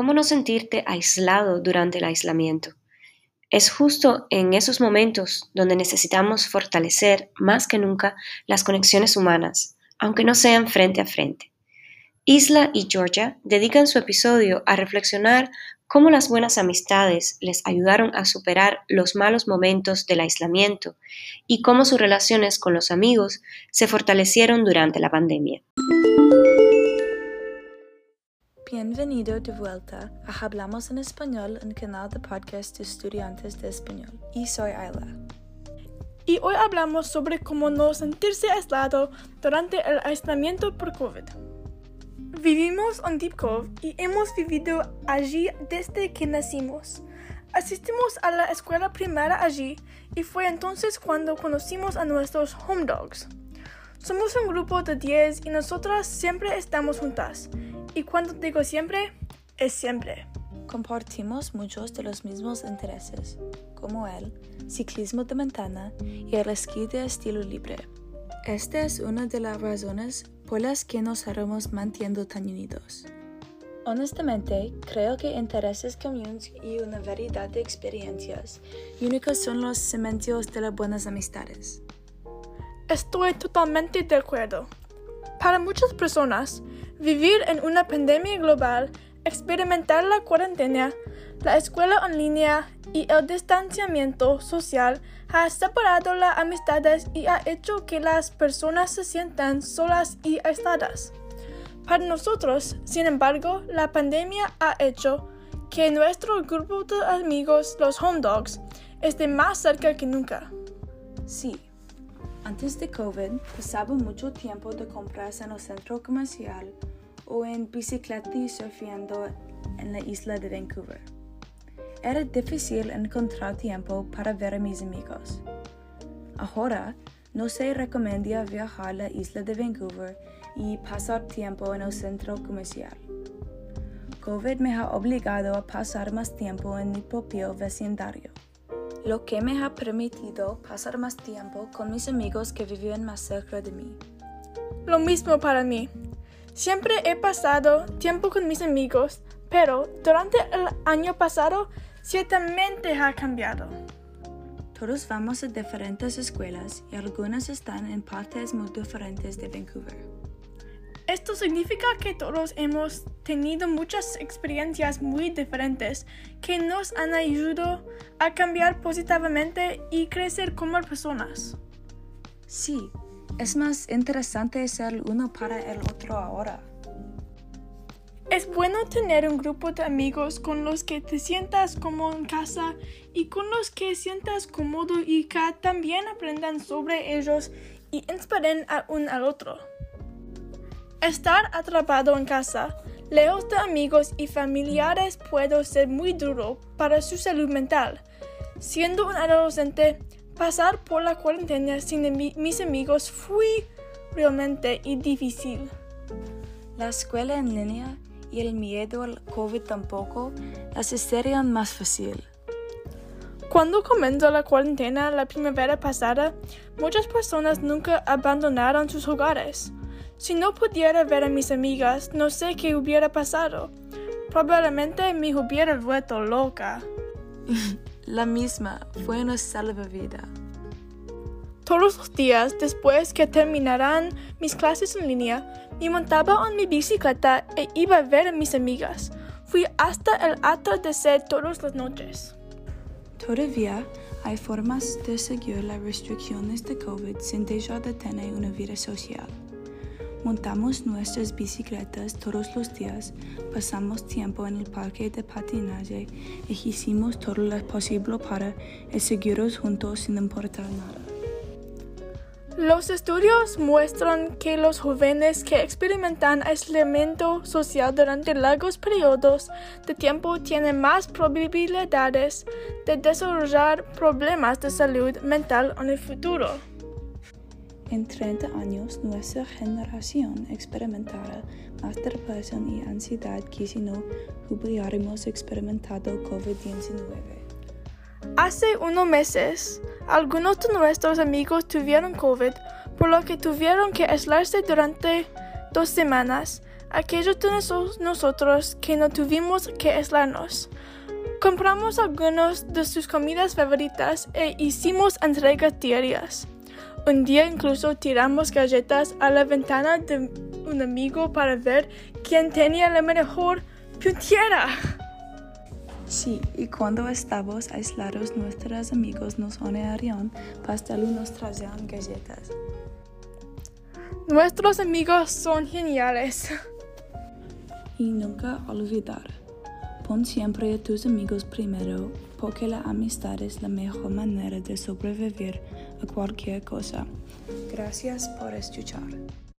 cómo no sentirte aislado durante el aislamiento. Es justo en esos momentos donde necesitamos fortalecer más que nunca las conexiones humanas, aunque no sean frente a frente. Isla y Georgia dedican su episodio a reflexionar cómo las buenas amistades les ayudaron a superar los malos momentos del aislamiento y cómo sus relaciones con los amigos se fortalecieron durante la pandemia. Bienvenido de vuelta a Hablamos en Español, un canal de podcast de estudiantes de español. Y soy Ayla. Y hoy hablamos sobre cómo no sentirse aislado durante el aislamiento por COVID. Vivimos en Deep Cove y hemos vivido allí desde que nacimos. Asistimos a la escuela primaria allí y fue entonces cuando conocimos a nuestros home dogs. Somos un grupo de 10 y nosotras siempre estamos juntas. Y cuando digo siempre, es siempre. Compartimos muchos de los mismos intereses, como el ciclismo de montaña y el esquí de estilo libre. Esta es una de las razones por las que nos haremos manteniendo tan unidos. Honestamente, creo que intereses comunes y una variedad de experiencias únicas son los cimientos de las buenas amistades. Estoy totalmente de acuerdo. Para muchas personas, Vivir en una pandemia global, experimentar la cuarentena, la escuela en línea y el distanciamiento social ha separado las amistades y ha hecho que las personas se sientan solas y aisladas. Para nosotros, sin embargo, la pandemia ha hecho que nuestro grupo de amigos, los home dogs, esté más cerca que nunca. Sí. Antes de COVID, pasaba mucho tiempo de compras en el centro comercial o en bicicleta y surfeando en la isla de Vancouver. Era difícil encontrar tiempo para ver a mis amigos. Ahora, no se recomienda viajar a la isla de Vancouver y pasar tiempo en el centro comercial. COVID me ha obligado a pasar más tiempo en mi propio vecindario, lo que me ha permitido pasar más tiempo con mis amigos que viven más cerca de mí. Lo mismo para mí. Siempre he pasado tiempo con mis amigos, pero durante el año pasado ciertamente ha cambiado. Todos vamos a diferentes escuelas y algunas están en partes muy diferentes de Vancouver. Esto significa que todos hemos tenido muchas experiencias muy diferentes que nos han ayudado a cambiar positivamente y crecer como personas. Sí, es más interesante ser uno para el otro ahora. Es bueno tener un grupo de amigos con los que te sientas como en casa y con los que sientas cómodo y que también aprendan sobre ellos y inspiren a un al otro. Estar atrapado en casa, lejos de amigos y familiares puede ser muy duro para su salud mental. Siendo un adolescente, Pasar por la cuarentena sin mis amigos fue realmente difícil. La escuela en línea y el miedo al COVID tampoco las hicieron más fácil. Cuando comenzó la cuarentena la primavera pasada, muchas personas nunca abandonaron sus hogares. Si no pudiera ver a mis amigas, no sé qué hubiera pasado. Probablemente me hubiera vuelto loca. La misma fue una salvavida. Todos los días después que terminaran mis clases en línea, me montaba en mi bicicleta e iba a ver a mis amigas. Fui hasta el atardecer todas las noches. Todavía hay formas de seguir las restricciones de COVID sin dejar de tener una vida social. Montamos nuestras bicicletas todos los días, pasamos tiempo en el parque de patinaje y hicimos todo lo posible para seguirnos juntos sin importar nada. Los estudios muestran que los jóvenes que experimentan aislamiento social durante largos periodos de tiempo tienen más probabilidades de desarrollar problemas de salud mental en el futuro. En 30 años, nuestra generación experimentará más depresión y ansiedad que si no hubiéramos experimentado COVID-19. Hace unos meses, algunos de nuestros amigos tuvieron COVID, por lo que tuvieron que aislarse durante dos semanas. aquellos de nosotros que no tuvimos que aislarnos. Compramos algunas de sus comidas favoritas e hicimos entregas diarias. Un día incluso tiramos galletas a la ventana de un amigo para ver quién tenía la mejor puntera. Sí, y cuando estábamos aislados, nuestros amigos nos honoraron pastel y nos traían galletas. Nuestros amigos son geniales. Y nunca olvidar, pon siempre a tus amigos primero, porque la amistad es la mejor manera de sobrevivir a cualquier cosa. Gracias por escuchar.